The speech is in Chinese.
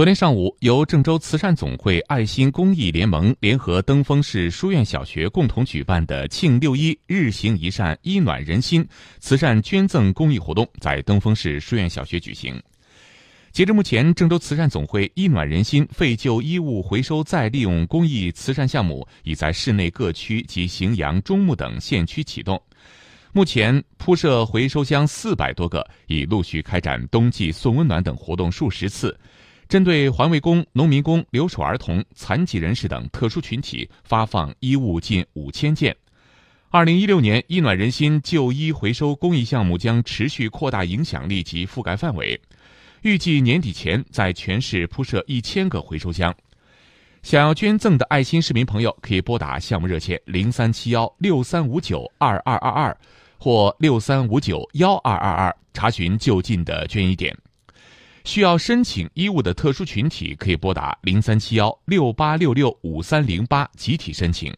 昨天上午，由郑州慈善总会爱心公益联盟联合登封市书院小学共同举办的“庆六一，日行一善，衣暖人心”慈善捐赠公益活动在登封市书院小学举行。截至目前，郑州慈善总会“衣暖人心”废旧衣物回收再利用公益慈善项目已在市内各区及荥阳、中牟等县区启动。目前铺设回收箱四百多个，已陆续开展冬季送温暖等活动数十次。针对环卫工、农民工、留守儿童、残疾人士等特殊群体，发放衣物近五千件。二零一六年，衣暖人心旧衣回收公益项目将持续扩大影响力及覆盖范围，预计年底前在全市铺设一千个回收箱。想要捐赠的爱心市民朋友，可以拨打项目热线零三七幺六三五九二二二二或六三五九幺二二二，查询就近的捐衣点。需要申请衣物的特殊群体可以拨打零三七幺六八六六五三零八集体申请。